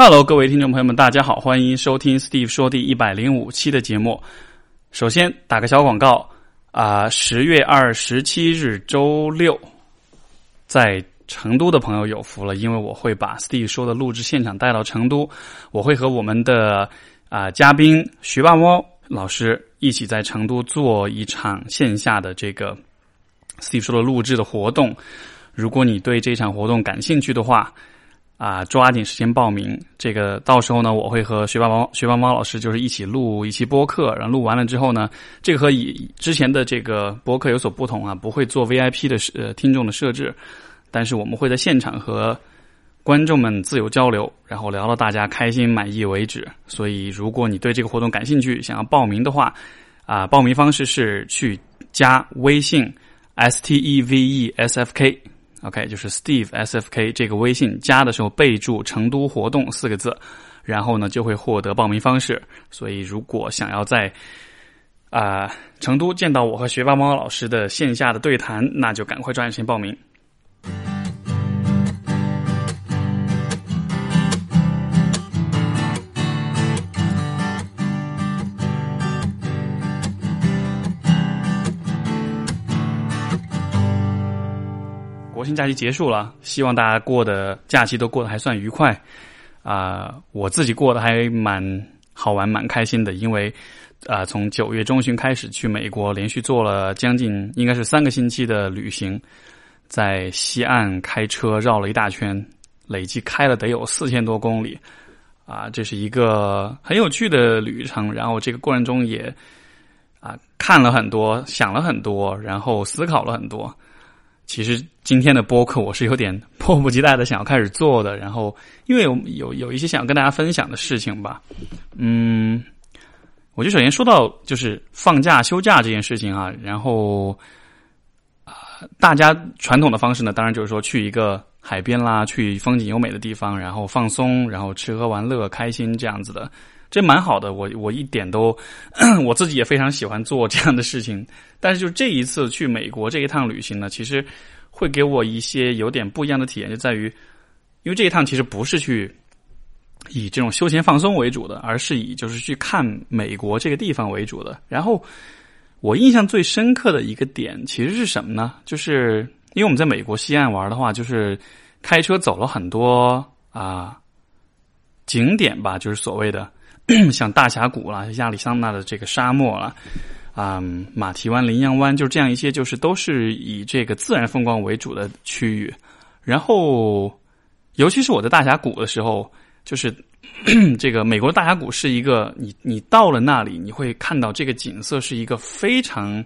Hello，各位听众朋友们，大家好，欢迎收听 Steve 说第一百零五期的节目。首先打个小广告啊，十月二十七日周六，在成都的朋友有福了，因为我会把 Steve 说的录制现场带到成都，我会和我们的啊嘉宾徐霸猫老师一起在成都做一场线下的这个 Steve 说的录制的活动。如果你对这场活动感兴趣的话，啊，抓紧时间报名。这个到时候呢，我会和学霸猫、学霸猫老师就是一起录一期播客。然后录完了之后呢，这个和以之前的这个播客有所不同啊，不会做 VIP 的呃听众的设置，但是我们会在现场和观众们自由交流，然后聊到大家开心满意为止。所以，如果你对这个活动感兴趣，想要报名的话，啊，报名方式是去加微信 S T E V E S F K。OK，就是 Steve S F K 这个微信加的时候备注“成都活动”四个字，然后呢就会获得报名方式。所以如果想要在啊成都见到我和学霸猫老师的线下的对谈，那就赶快抓紧时间报名。假期结束了，希望大家过的假期都过得还算愉快啊！我自己过得还蛮好玩、蛮开心的，因为啊，从九月中旬开始去美国，连续做了将近应该是三个星期的旅行，在西岸开车绕了一大圈，累计开了得有四千多公里啊！这是一个很有趣的旅程，然后这个过程中也啊看了很多，想了很多，然后思考了很多。其实今天的播客我是有点 迫不及待的想要开始做的，然后因为有有有一些想要跟大家分享的事情吧，嗯，我就首先说到就是放假休假这件事情啊，然后啊，大家传统的方式呢，当然就是说去一个海边啦，去风景优美的地方，然后放松，然后吃喝玩乐，开心这样子的。这蛮好的，我我一点都，我自己也非常喜欢做这样的事情。但是就这一次去美国这一趟旅行呢，其实会给我一些有点不一样的体验，就在于，因为这一趟其实不是去以这种休闲放松为主的，而是以就是去看美国这个地方为主的。然后我印象最深刻的一个点其实是什么呢？就是因为我们在美国西岸玩的话，就是开车走了很多啊景点吧，就是所谓的。像大峡谷啦，亚利桑那的这个沙漠啦，啊，马蹄湾、羚羊湾，就是这样一些，就是都是以这个自然风光为主的区域。然后，尤其是我在大峡谷的时候，就是 这个美国大峡谷是一个，你你到了那里，你会看到这个景色是一个非常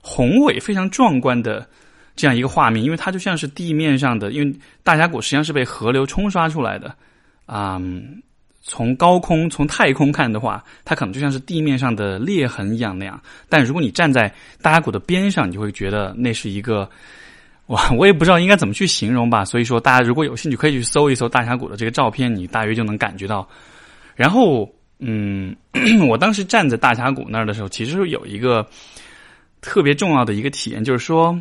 宏伟、非常壮观的这样一个画面，因为它就像是地面上的，因为大峡谷实际上是被河流冲刷出来的，啊。从高空、从太空看的话，它可能就像是地面上的裂痕一样那样。但如果你站在大峡谷的边上，你就会觉得那是一个，哇，我也不知道应该怎么去形容吧。所以说，大家如果有兴趣，可以去搜一搜大峡谷的这个照片，你大约就能感觉到。然后，嗯，我当时站在大峡谷那儿的时候，其实有一个特别重要的一个体验，就是说，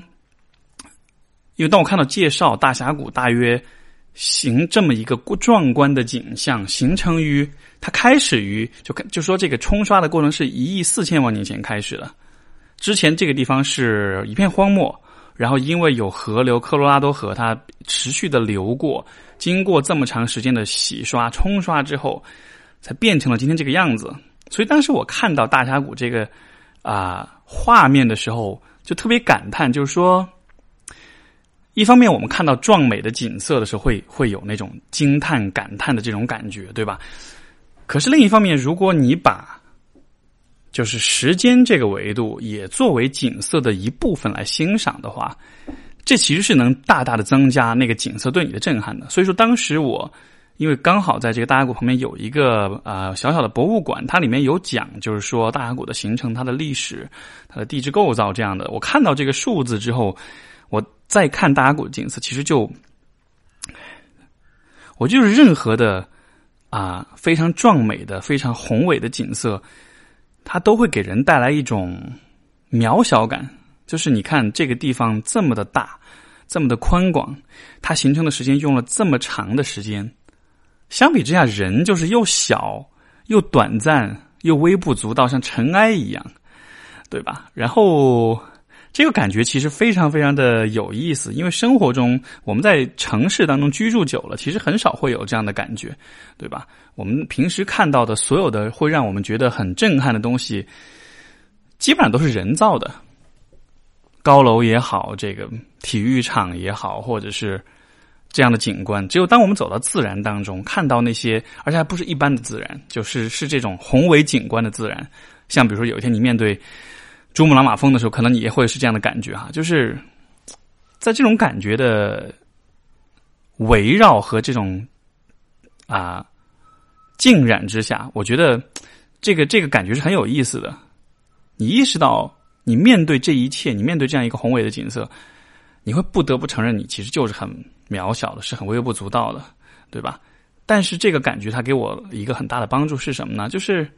因为当我看到介绍大峡谷大约。形这么一个壮观的景象，形成于它开始于就就说这个冲刷的过程是一亿四千万年前开始的。之前这个地方是一片荒漠，然后因为有河流科罗拉多河，它持续的流过，经过这么长时间的洗刷冲刷之后，才变成了今天这个样子。所以当时我看到大峡谷这个啊画面的时候，就特别感叹，就是说。一方面，我们看到壮美的景色的时候，会会有那种惊叹、感叹的这种感觉，对吧？可是另一方面，如果你把就是时间这个维度也作为景色的一部分来欣赏的话，这其实是能大大的增加那个景色对你的震撼的。所以说，当时我因为刚好在这个大峡谷旁边有一个啊小小的博物馆，它里面有讲，就是说大峡谷的形成、它的历史、它的地质构造这样的。我看到这个数字之后。再看大峡谷的景色，其实就，我就是任何的啊非常壮美的、非常宏伟的景色，它都会给人带来一种渺小感。就是你看这个地方这么的大，这么的宽广，它形成的时间用了这么长的时间，相比之下，人就是又小又短暂又微不足道，像尘埃一样，对吧？然后这个感觉其实非常非常的有意思，因为生活中我们在城市当中居住久了，其实很少会有这样的感觉，对吧？我们平时看到的所有的会让我们觉得很震撼的东西，基本上都是人造的，高楼也好，这个体育场也好，或者是。这样的景观，只有当我们走到自然当中，看到那些，而且还不是一般的自然，就是是这种宏伟景观的自然。像比如说，有一天你面对珠穆朗玛峰的时候，可能你也会是这样的感觉哈，就是在这种感觉的围绕和这种啊浸染之下，我觉得这个这个感觉是很有意思的。你意识到，你面对这一切，你面对这样一个宏伟的景色，你会不得不承认，你其实就是很。渺小的是很微不足道的，对吧？但是这个感觉它给我一个很大的帮助是什么呢？就是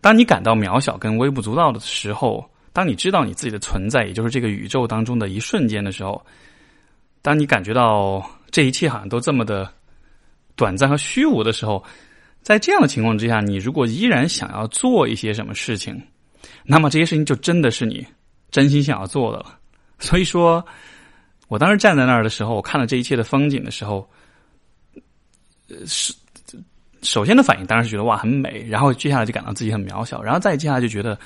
当你感到渺小跟微不足道的时候，当你知道你自己的存在，也就是这个宇宙当中的一瞬间的时候，当你感觉到这一切好像都这么的短暂和虚无的时候，在这样的情况之下，你如果依然想要做一些什么事情，那么这些事情就真的是你真心想要做的了。所以说。我当时站在那儿的时候，我看了这一切的风景的时候，是首先的反应当然是觉得哇很美，然后接下来就感到自己很渺小，然后再接下来就觉得，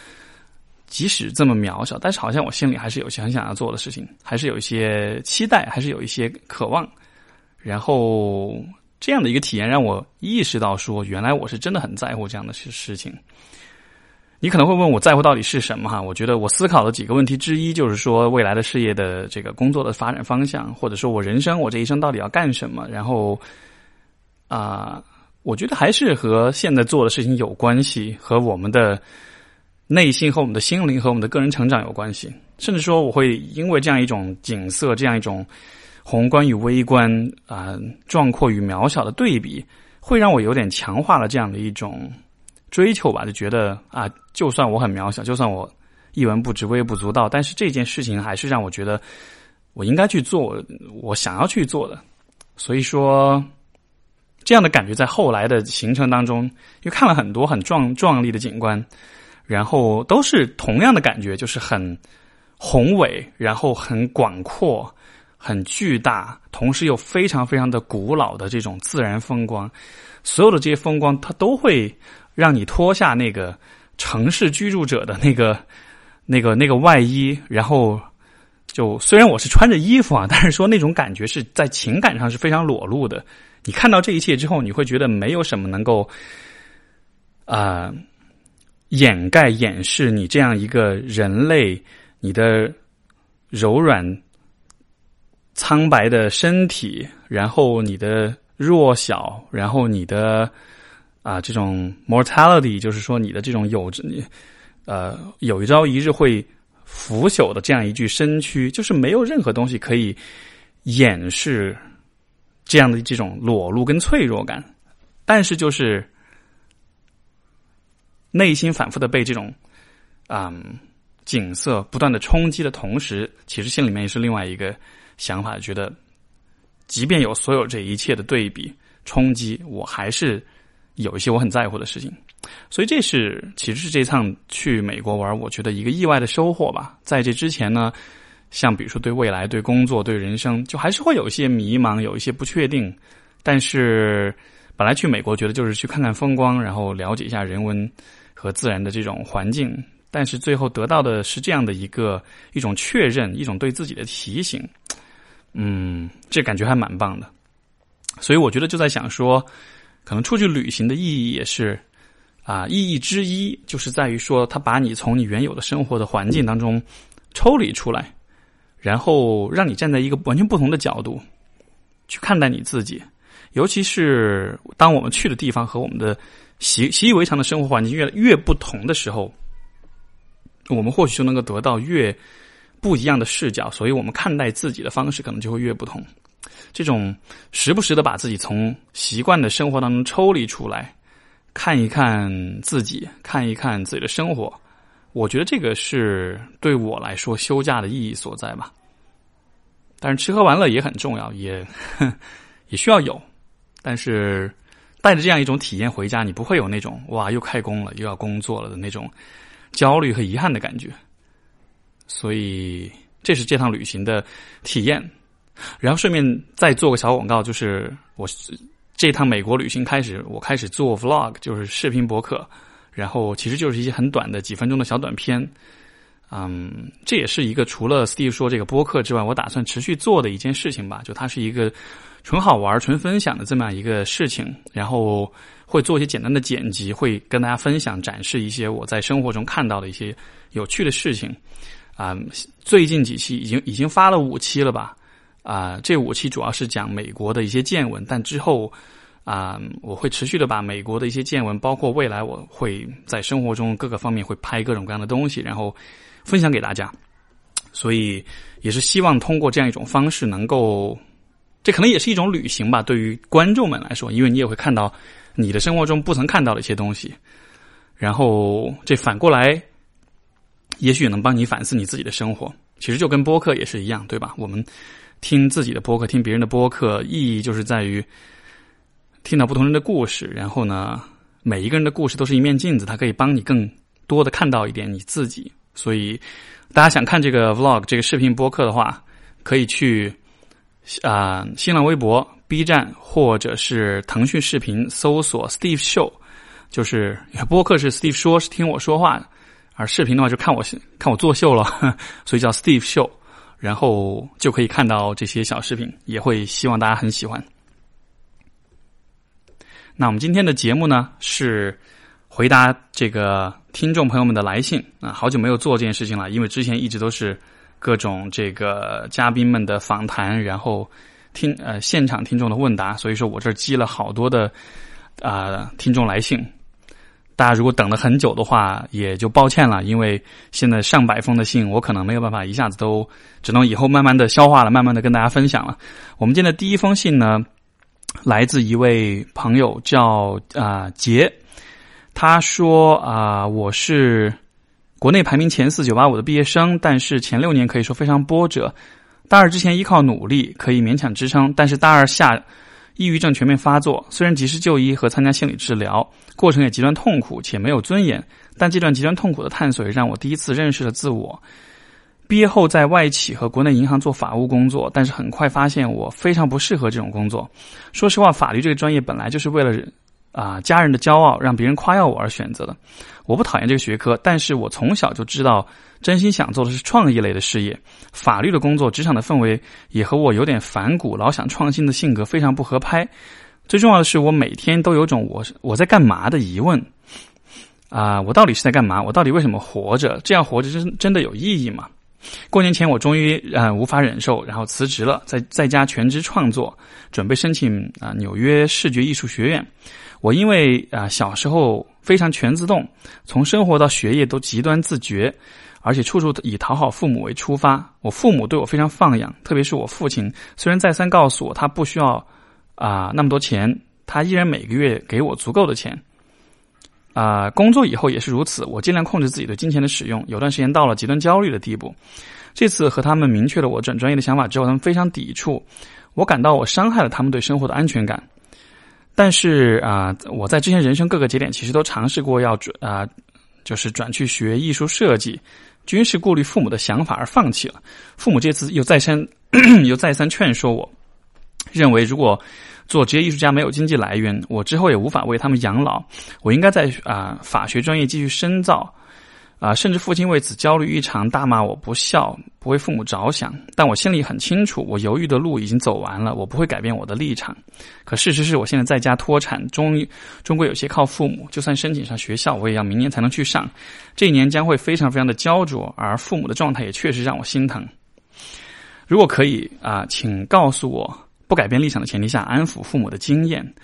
即使这么渺小，但是好像我心里还是有些很想要做的事情，还是有一些期待，还是有一些渴望，然后这样的一个体验让我意识到说，原来我是真的很在乎这样的事事情。你可能会问我在乎到底是什么哈？我觉得我思考的几个问题之一就是说未来的事业的这个工作的发展方向，或者说我人生我这一生到底要干什么？然后啊，我觉得还是和现在做的事情有关系，和我们的内心和我们的心灵和我们的个人成长有关系。甚至说我会因为这样一种景色，这样一种宏观与微观啊，壮阔与渺小的对比，会让我有点强化了这样的一种。追求吧，就觉得啊，就算我很渺小，就算我一文不值、微不足道，但是这件事情还是让我觉得我应该去做我想要去做的。所以说，这样的感觉在后来的行程当中，又看了很多很壮壮丽的景观，然后都是同样的感觉，就是很宏伟，然后很广阔、很巨大，同时又非常非常的古老的这种自然风光。所有的这些风光，它都会。让你脱下那个城市居住者的那个、那个、那个外衣，然后就虽然我是穿着衣服啊，但是说那种感觉是在情感上是非常裸露的。你看到这一切之后，你会觉得没有什么能够啊掩盖、掩饰你这样一个人类，你的柔软、苍白的身体，然后你的弱小，然后你的。啊，这种 mortality 就是说你的这种有你，呃，有一朝一日会腐朽的这样一具身躯，就是没有任何东西可以掩饰这样的这种裸露跟脆弱感，但是就是内心反复的被这种啊景色不断的冲击的同时，其实心里面也是另外一个想法，觉得即便有所有这一切的对比冲击，我还是。有一些我很在乎的事情，所以这是其实是这趟去美国玩，我觉得一个意外的收获吧。在这之前呢，像比如说对未来、对工作、对人生，就还是会有一些迷茫，有一些不确定。但是本来去美国觉得就是去看看风光，然后了解一下人文和自然的这种环境，但是最后得到的是这样的一个一种确认，一种对自己的提醒。嗯，这感觉还蛮棒的。所以我觉得就在想说。可能出去旅行的意义也是，啊，意义之一就是在于说，它把你从你原有的生活的环境当中抽离出来，然后让你站在一个完全不同的角度去看待你自己。尤其是当我们去的地方和我们的习习以为常的生活环境越来越不同的时候，我们或许就能够得到越不一样的视角，所以我们看待自己的方式可能就会越不同。这种时不时的把自己从习惯的生活当中抽离出来，看一看自己，看一看自己的生活，我觉得这个是对我来说休假的意义所在吧。但是吃喝玩乐也很重要，也也需要有，但是带着这样一种体验回家，你不会有那种哇又开工了又要工作了的那种焦虑和遗憾的感觉。所以这是这趟旅行的体验。然后顺便再做个小广告，就是我这趟美国旅行开始，我开始做 vlog，就是视频博客。然后其实就是一些很短的几分钟的小短片。嗯，这也是一个除了 Steve 说这个播客之外，我打算持续做的一件事情吧。就它是一个纯好玩、纯分享的这么样一个事情。然后会做一些简单的剪辑，会跟大家分享、展示一些我在生活中看到的一些有趣的事情。啊，最近几期已经已经发了五期了吧？啊，这五期主要是讲美国的一些见闻，但之后啊，我会持续的把美国的一些见闻，包括未来我会在生活中各个方面会拍各种各样的东西，然后。分享给大家，所以也是希望通过这样一种方式，能够，这可能也是一种旅行吧。对于观众们来说，因为你也会看到你的生活中不曾看到的一些东西，然后这反过来，也许也能帮你反思你自己的生活。其实就跟播客也是一样，对吧？我们听自己的播客，听别人的播客，意义就是在于听到不同人的故事，然后呢，每一个人的故事都是一面镜子，它可以帮你更多的看到一点你自己。所以，大家想看这个 vlog 这个视频播客的话，可以去啊新浪微博、B 站或者是腾讯视频搜索 Steve Show，就是播客是 Steve 说，是听我说话，而视频的话就看我看我作秀了，所以叫 Steve Show，然后就可以看到这些小视频，也会希望大家很喜欢。那我们今天的节目呢是。回答这个听众朋友们的来信啊，好久没有做这件事情了，因为之前一直都是各种这个嘉宾们的访谈，然后听呃现场听众的问答，所以说我这积了好多的啊听众来信。大家如果等了很久的话，也就抱歉了，因为现在上百封的信，我可能没有办法一下子都，只能以后慢慢的消化了，慢慢的跟大家分享了。我们今天的第一封信呢，来自一位朋友叫啊杰。他说：“啊，我是国内排名前四九八五的毕业生，但是前六年可以说非常波折。大二之前依靠努力可以勉强支撑，但是大二下抑郁症全面发作。虽然及时就医和参加心理治疗，过程也极端痛苦且没有尊严。但这段极端痛苦的探索，让我第一次认识了自我。毕业后在外企和国内银行做法务工作，但是很快发现我非常不适合这种工作。说实话，法律这个专业本来就是为了。”啊，家人的骄傲让别人夸耀我而选择的。我不讨厌这个学科，但是我从小就知道，真心想做的是创意类的事业。法律的工作，职场的氛围也和我有点反骨，老想创新的性格非常不合拍。最重要的是，我每天都有种我我在干嘛的疑问。啊，我到底是在干嘛？我到底为什么活着？这样活着真真的有意义吗？过年前，我终于啊无法忍受，然后辞职了，在在家全职创作，准备申请啊纽约视觉艺术学院。我因为啊小时候非常全自动，从生活到学业都极端自觉，而且处处以讨好父母为出发。我父母对我非常放养，特别是我父亲，虽然再三告诉我他不需要啊那么多钱，他依然每个月给我足够的钱。啊，工作以后也是如此，我尽量控制自己对金钱的使用。有段时间到了极端焦虑的地步。这次和他们明确了我转专业的想法之后，他们非常抵触，我感到我伤害了他们对生活的安全感。但是啊，我在之前人生各个节点其实都尝试过要转啊，就是转去学艺术设计，均是顾虑父母的想法而放弃了。父母这次又再三 又再三劝说我，认为如果做职业艺术家没有经济来源，我之后也无法为他们养老，我应该在啊法学专业继续深造。啊，甚至父亲为此焦虑异常，大骂我不孝，不为父母着想。但我心里很清楚，我犹豫的路已经走完了，我不会改变我的立场。可事实是我现在在家脱产，终于终归有些靠父母。就算申请上学校，我也要明年才能去上，这一年将会非常非常的焦灼，而父母的状态也确实让我心疼。如果可以啊，请告诉我，不改变立场的前提下，安抚父母的经验。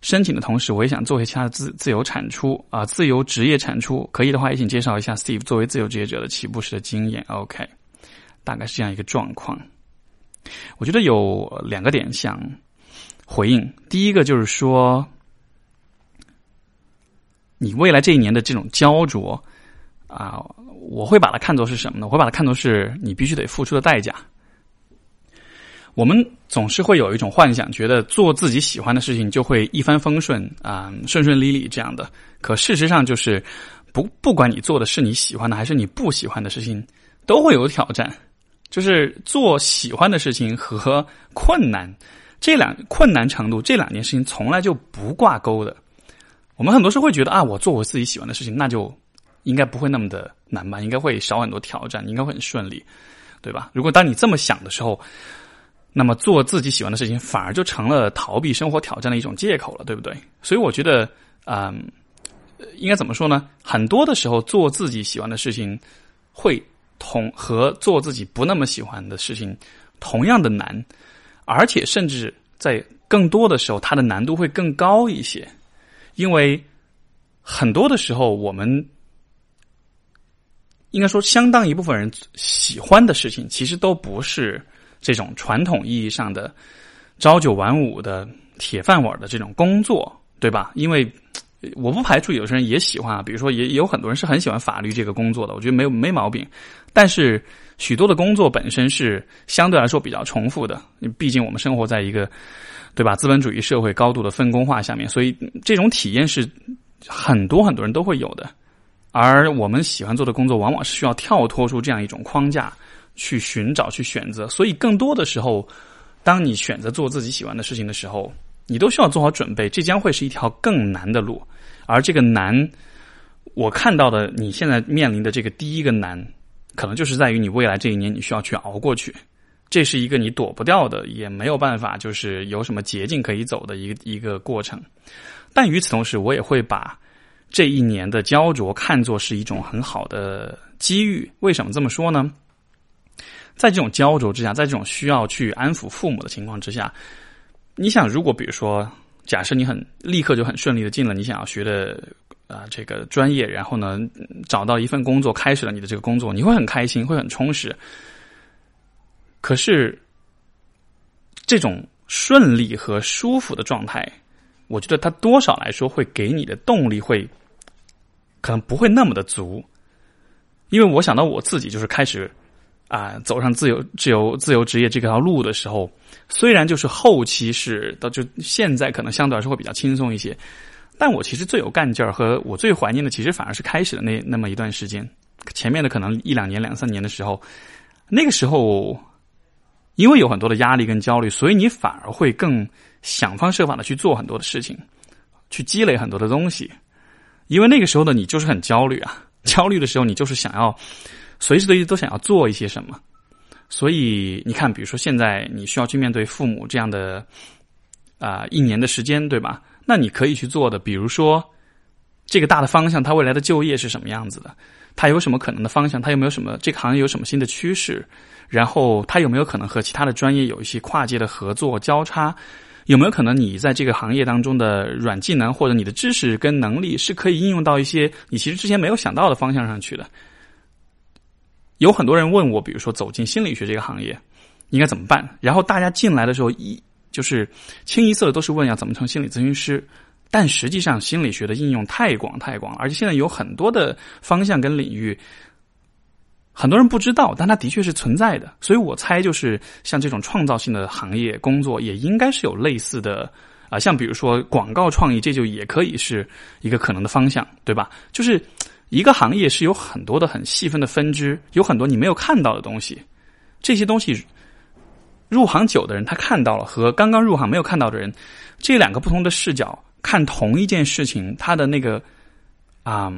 申请的同时，我也想做一些其他的自自由产出啊，自由职业产出。可以的话，也请介绍一下 Steve 作为自由职业者的起步时的经验。OK，大概是这样一个状况。我觉得有两个点想回应。第一个就是说，你未来这一年的这种焦灼啊，我会把它看作是什么呢？我会把它看作是你必须得付出的代价。我们总是会有一种幻想，觉得做自己喜欢的事情就会一帆风顺啊，顺顺利利这样的。可事实上就是，不不管你做的是你喜欢的还是你不喜欢的事情，都会有挑战。就是做喜欢的事情和困难这两困难程度这两件事情从来就不挂钩的。我们很多时候会觉得啊，我做我自己喜欢的事情，那就应该不会那么的难吧？应该会少很多挑战，应该会很顺利，对吧？如果当你这么想的时候。那么做自己喜欢的事情，反而就成了逃避生活挑战的一种借口了，对不对？所以我觉得，嗯，应该怎么说呢？很多的时候，做自己喜欢的事情，会同和做自己不那么喜欢的事情同样的难，而且甚至在更多的时候，它的难度会更高一些，因为很多的时候，我们应该说，相当一部分人喜欢的事情，其实都不是。这种传统意义上的朝九晚五的铁饭碗的这种工作，对吧？因为我不排除有些人也喜欢啊，比如说也有很多人是很喜欢法律这个工作的，我觉得没有没毛病。但是许多的工作本身是相对来说比较重复的，毕竟我们生活在一个对吧资本主义社会高度的分工化下面，所以这种体验是很多很多人都会有的。而我们喜欢做的工作，往往是需要跳脱出这样一种框架。去寻找、去选择，所以更多的时候，当你选择做自己喜欢的事情的时候，你都需要做好准备，这将会是一条更难的路。而这个难，我看到的你现在面临的这个第一个难，可能就是在于你未来这一年你需要去熬过去，这是一个你躲不掉的，也没有办法，就是有什么捷径可以走的一个一个过程。但与此同时，我也会把这一年的焦灼看作是一种很好的机遇。为什么这么说呢？在这种焦灼之下，在这种需要去安抚父母的情况之下，你想，如果比如说，假设你很立刻就很顺利的进了你想要学的啊这个专业，然后呢找到一份工作，开始了你的这个工作，你会很开心，会很充实。可是，这种顺利和舒服的状态，我觉得它多少来说会给你的动力会可能不会那么的足，因为我想到我自己就是开始。啊，走上自由、自由、自由职业这条路的时候，虽然就是后期是到就现在可能相对来说会比较轻松一些，但我其实最有干劲儿和我最怀念的，其实反而是开始的那那么一段时间，前面的可能一两年、两三年的时候，那个时候因为有很多的压力跟焦虑，所以你反而会更想方设法的去做很多的事情，去积累很多的东西，因为那个时候的你就是很焦虑啊，焦虑的时候你就是想要。随时随地都想要做一些什么，所以你看，比如说现在你需要去面对父母这样的啊一年的时间，对吧？那你可以去做的，比如说这个大的方向，他未来的就业是什么样子的？他有什么可能的方向？他有没有什么这个行业有什么新的趋势？然后他有没有可能和其他的专业有一些跨界的合作交叉？有没有可能你在这个行业当中的软技能或者你的知识跟能力是可以应用到一些你其实之前没有想到的方向上去的？有很多人问我，比如说走进心理学这个行业应该怎么办？然后大家进来的时候一就是清一色的都是问要怎么成心理咨询师，但实际上心理学的应用太广太广，而且现在有很多的方向跟领域，很多人不知道，但它的确是存在的。所以我猜，就是像这种创造性的行业工作，也应该是有类似的啊，像比如说广告创意，这就也可以是一个可能的方向，对吧？就是。一个行业是有很多的很细分的分支，有很多你没有看到的东西。这些东西入行久的人他看到了，和刚刚入行没有看到的人，这两个不同的视角看同一件事情，他的那个啊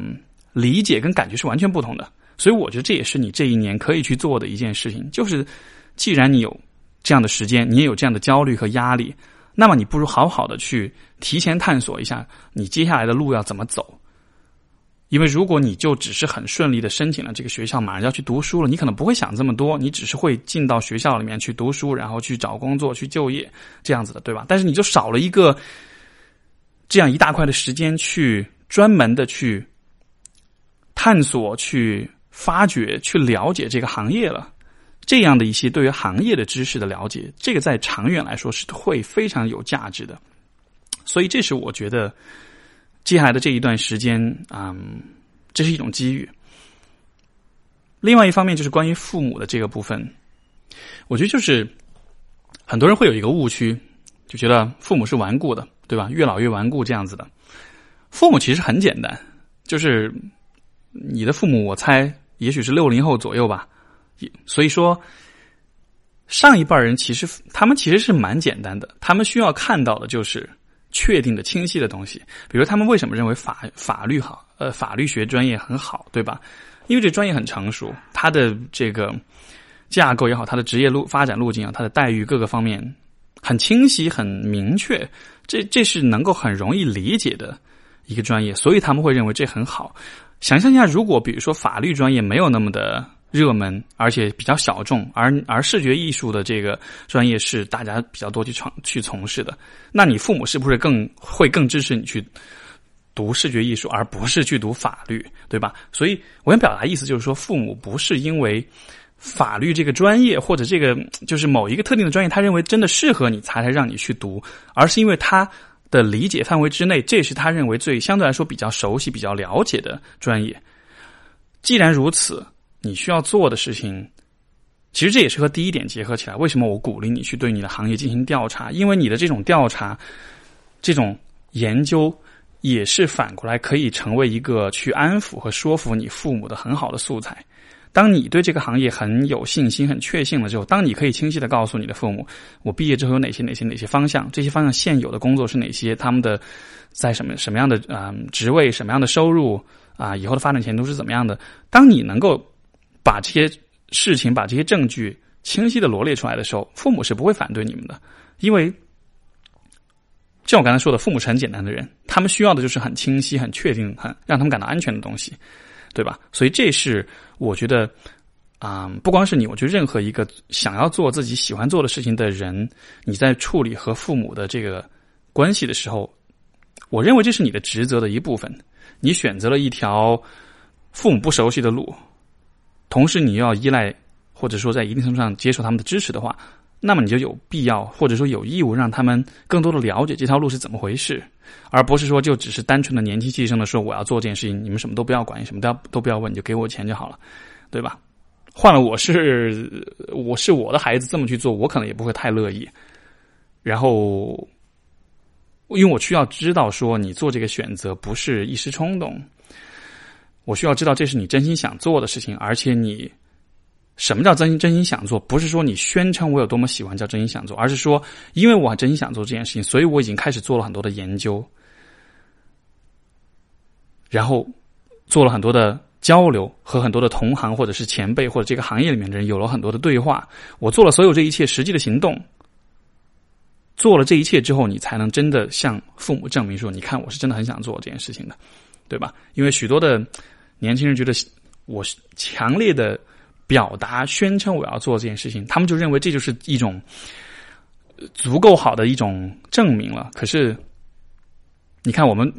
理解跟感觉是完全不同的。所以我觉得这也是你这一年可以去做的一件事情，就是既然你有这样的时间，你也有这样的焦虑和压力，那么你不如好好的去提前探索一下你接下来的路要怎么走。因为如果你就只是很顺利的申请了这个学校，马上要去读书了，你可能不会想这么多，你只是会进到学校里面去读书，然后去找工作、去就业这样子的，对吧？但是你就少了一个这样一大块的时间去专门的去探索、去发掘、去了解这个行业了。这样的一些对于行业的知识的了解，这个在长远来说是会非常有价值的。所以，这是我觉得。接下来的这一段时间，嗯，这是一种机遇。另外一方面就是关于父母的这个部分，我觉得就是很多人会有一个误区，就觉得父母是顽固的，对吧？越老越顽固这样子的。父母其实很简单，就是你的父母，我猜也许是六零后左右吧。所以说，上一辈人其实他们其实是蛮简单的，他们需要看到的就是确定的、清晰的东西。比如他们为什么认为法法律好？呃，法律学专业很好，对吧？因为这专业很成熟，它的这个架构也好，它的职业路发展路径啊，它的待遇各个方面很清晰、很明确，这这是能够很容易理解的一个专业，所以他们会认为这很好。想象一下，如果比如说法律专业没有那么的热门，而且比较小众，而而视觉艺术的这个专业是大家比较多去创去从事的，那你父母是不是更会更支持你去？读视觉艺术，而不是去读法律，对吧？所以我想表达意思就是说，父母不是因为法律这个专业或者这个就是某一个特定的专业，他认为真的适合你，才来让你去读，而是因为他的理解范围之内，这是他认为最相对来说比较熟悉、比较了解的专业。既然如此，你需要做的事情，其实这也是和第一点结合起来。为什么我鼓励你去对你的行业进行调查？因为你的这种调查、这种研究。也是反过来可以成为一个去安抚和说服你父母的很好的素材。当你对这个行业很有信心、很确信了之后，当你可以清晰的告诉你的父母，我毕业之后有哪些、哪些、哪些方向，这些方向现有的工作是哪些，他们的在什么什么样的啊职位、什么样的收入啊，以后的发展前途是怎么样的？当你能够把这些事情、把这些证据清晰的罗列出来的时候，父母是不会反对你们的，因为。像我刚才说的，父母是很简单的人，他们需要的就是很清晰、很确定、很让他们感到安全的东西，对吧？所以这是我觉得，啊，不光是你，我觉得任何一个想要做自己喜欢做的事情的人，你在处理和父母的这个关系的时候，我认为这是你的职责的一部分。你选择了一条父母不熟悉的路，同时你又要依赖或者说在一定程度上接受他们的支持的话。那么你就有必要，或者说有义务，让他们更多的了解这条路是怎么回事，而不是说就只是单纯的年轻气盛的说我要做这件事情，你们什么都不要管，什么都要都不要问，就给我钱就好了，对吧？换了我是我是我的孩子这么去做，我可能也不会太乐意。然后，因为我需要知道说你做这个选择不是一时冲动，我需要知道这是你真心想做的事情，而且你。什么叫真心真心想做？不是说你宣称我有多么喜欢叫真心想做，而是说，因为我真心想做这件事情，所以我已经开始做了很多的研究，然后做了很多的交流，和很多的同行或者是前辈或者这个行业里面的人有了很多的对话。我做了所有这一切实际的行动，做了这一切之后，你才能真的向父母证明说，你看我是真的很想做这件事情的，对吧？因为许多的年轻人觉得我强烈的。表达宣称我要做这件事情，他们就认为这就是一种足够好的一种证明了。可是，你看，我们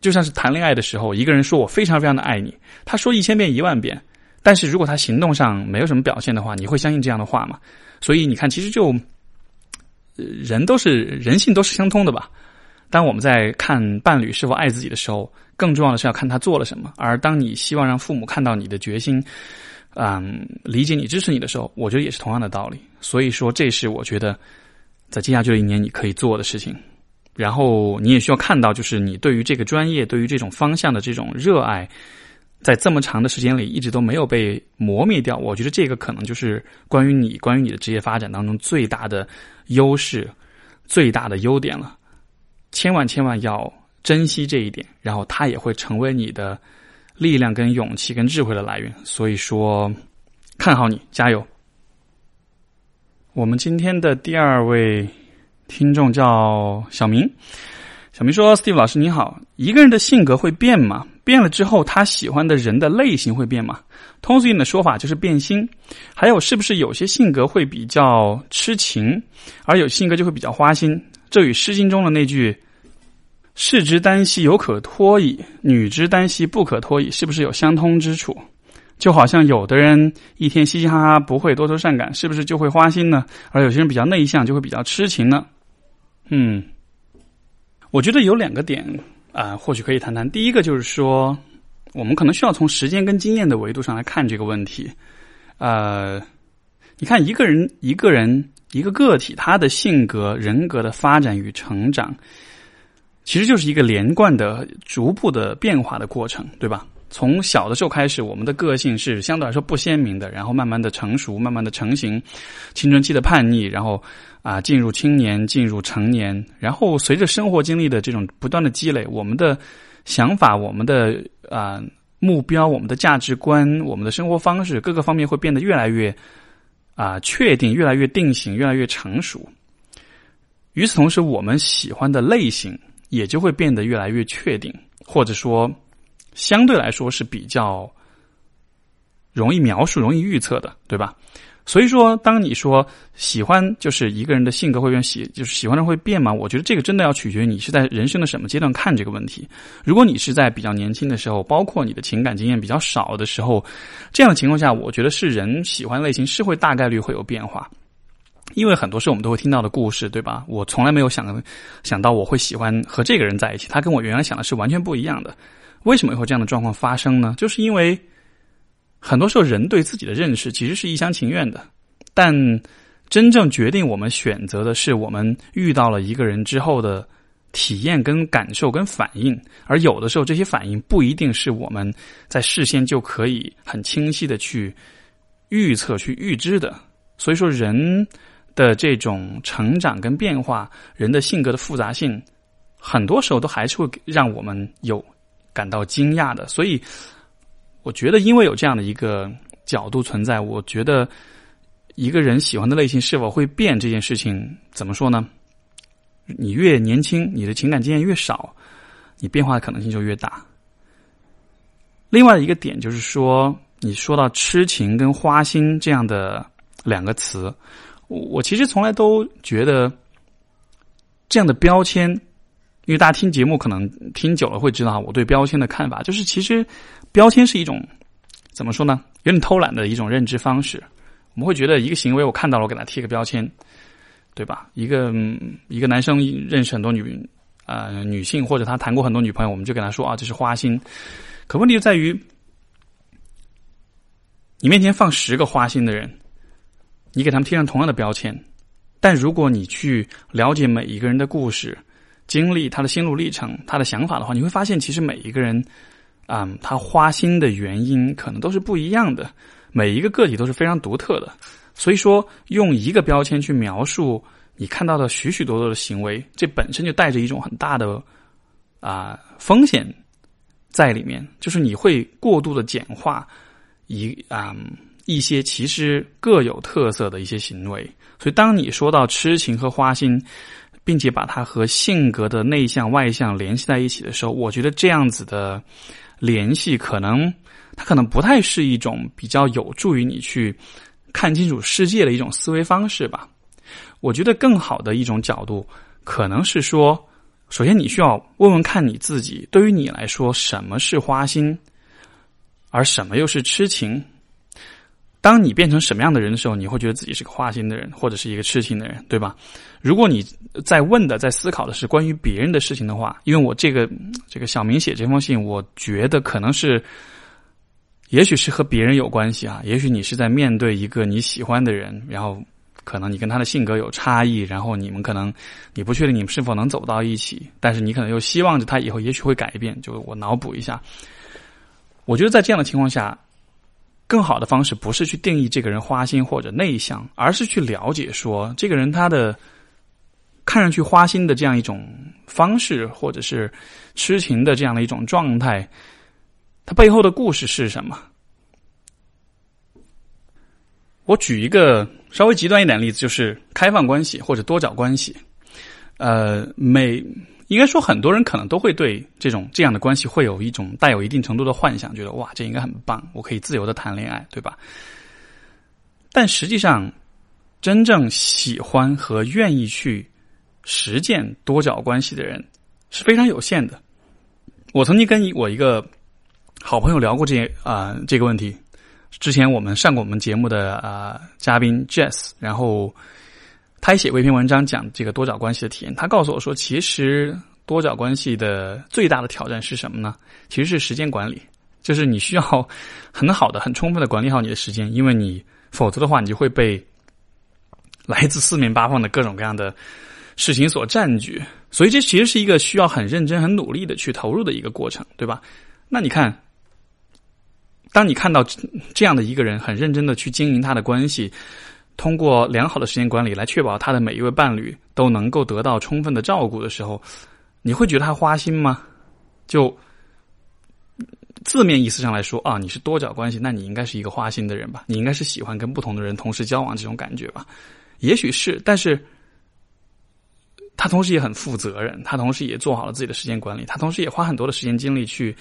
就像是谈恋爱的时候，一个人说我非常非常的爱你，他说一千遍一万遍，但是如果他行动上没有什么表现的话，你会相信这样的话吗？所以你看，其实就人都是人性都是相通的吧。当我们在看伴侣是否爱自己的时候，更重要的是要看他做了什么。而当你希望让父母看到你的决心。嗯，理解你、支持你的时候，我觉得也是同样的道理。所以说，这是我觉得在接下去的一年你可以做的事情。然后，你也需要看到，就是你对于这个专业、对于这种方向的这种热爱，在这么长的时间里一直都没有被磨灭掉。我觉得这个可能就是关于你、关于你的职业发展当中最大的优势、最大的优点了。千万千万要珍惜这一点，然后它也会成为你的。力量、跟勇气、跟智慧的来源，所以说看好你，加油。我们今天的第二位听众叫小明，小明说：“Steve 老师你好，一个人的性格会变吗？变了之后，他喜欢的人的类型会变吗？通俗一点的说法就是变心。还有，是不是有些性格会比较痴情，而有性格就会比较花心？这与《诗经》中的那句。”士之耽兮犹可脱矣，女之耽兮不可脱矣，是不是有相通之处？就好像有的人一天嘻嘻哈哈，不会多愁善感，是不是就会花心呢？而有些人比较内向，就会比较痴情呢？嗯，我觉得有两个点啊，或许可以谈谈。第一个就是说，我们可能需要从时间跟经验的维度上来看这个问题。呃，你看一个人，一个人一个个体他的性格、人格的发展与成长，其实就是一个连贯的、逐步的变化的过程，对吧？从小的时候开始，我们的个性是相对来说不鲜明的，然后慢慢的成熟，慢慢的成型，青春期的叛逆，然后啊进入青年，进入成年，然后随着生活经历的这种不断的积累，我们的想法、我们的啊目标、我们的价值观、我们的生活方式各个方面会变得越来越啊确定，越来越定型，越来越成熟。与此同时，我们喜欢的类型也就会变得越来越确定，或者说。相对来说是比较容易描述、容易预测的，对吧？所以说，当你说喜欢就是一个人的性格会变，喜就是喜欢的人会变吗？我觉得这个真的要取决于你是在人生的什么阶段看这个问题。如果你是在比较年轻的时候，包括你的情感经验比较少的时候，这样的情况下，我觉得是人喜欢类型是会大概率会有变化，因为很多是我们都会听到的故事，对吧？我从来没有想想到我会喜欢和这个人在一起，他跟我原来想的是完全不一样的。为什么会这样的状况发生呢？就是因为很多时候人对自己的认识其实是一厢情愿的，但真正决定我们选择的是我们遇到了一个人之后的体验、跟感受、跟反应。而有的时候这些反应不一定是我们在事先就可以很清晰的去预测、去预知的。所以说，人的这种成长跟变化，人的性格的复杂性，很多时候都还是会让我们有。感到惊讶的，所以我觉得，因为有这样的一个角度存在，我觉得一个人喜欢的类型是否会变这件事情，怎么说呢？你越年轻，你的情感经验越少，你变化的可能性就越大。另外一个点就是说，你说到痴情跟花心这样的两个词，我其实从来都觉得这样的标签。因为大家听节目可能听久了会知道我对标签的看法，就是其实标签是一种怎么说呢？有点偷懒的一种认知方式。我们会觉得一个行为我看到了，我给他贴个标签，对吧？一个一个男生认识很多女啊女性，或者他谈过很多女朋友，我们就跟他说啊这是花心。可问题就在于，你面前放十个花心的人，你给他们贴上同样的标签，但如果你去了解每一个人的故事。经历他的心路历程，他的想法的话，你会发现，其实每一个人，啊，他花心的原因可能都是不一样的，每一个个体都是非常独特的。所以说，用一个标签去描述你看到的许许多多的行为，这本身就带着一种很大的啊风险在里面，就是你会过度的简化一啊一些其实各有特色的一些行为。所以，当你说到痴情和花心。并且把它和性格的内向外向联系在一起的时候，我觉得这样子的联系可能它可能不太是一种比较有助于你去看清楚世界的一种思维方式吧。我觉得更好的一种角度可能是说，首先你需要问问看你自己，对于你来说什么是花心，而什么又是痴情。当你变成什么样的人的时候，你会觉得自己是个花心的人，或者是一个痴情的人，对吧？如果你在问的、在思考的是关于别人的事情的话，因为我这个这个小明写这封信，我觉得可能是，也许是和别人有关系啊。也许你是在面对一个你喜欢的人，然后可能你跟他的性格有差异，然后你们可能你不确定你们是否能走到一起，但是你可能又希望着他以后也许会改变。就我脑补一下，我觉得在这样的情况下。更好的方式不是去定义这个人花心或者内向，而是去了解说这个人他的看上去花心的这样一种方式，或者是痴情的这样的一种状态，他背后的故事是什么？我举一个稍微极端一点的例子，就是开放关系或者多角关系。呃，每应该说，很多人可能都会对这种这样的关系会有一种带有一定程度的幻想，觉得哇，这应该很棒，我可以自由的谈恋爱，对吧？但实际上，真正喜欢和愿意去实践多角关系的人是非常有限的。我曾经跟我一个好朋友聊过这啊这个问题，之前我们上过我们节目的啊嘉宾 Jess，然后。他也写过一篇文章讲这个多角关系的体验。他告诉我说，其实多角关系的最大的挑战是什么呢？其实是时间管理，就是你需要很好的、很充分的管理好你的时间，因为你否则的话，你就会被来自四面八方的各种各样的事情所占据，所以这其实是一个需要很认真、很努力的去投入的一个过程，对吧？那你看，当你看到这样的一个人很认真的去经营他的关系，通过良好的时间管理来确保他的每一位伴侣都能够得到充分的照顾的时候，你会觉得他花心吗？就字面意思上来说啊，你是多角关系，那你应该是一个花心的人吧？你应该是喜欢跟不同的人同时交往这种感觉吧？也许是，但是他同时也很负责任，他同时也做好了自己的时间管理，他同时也花很多的时间精力去，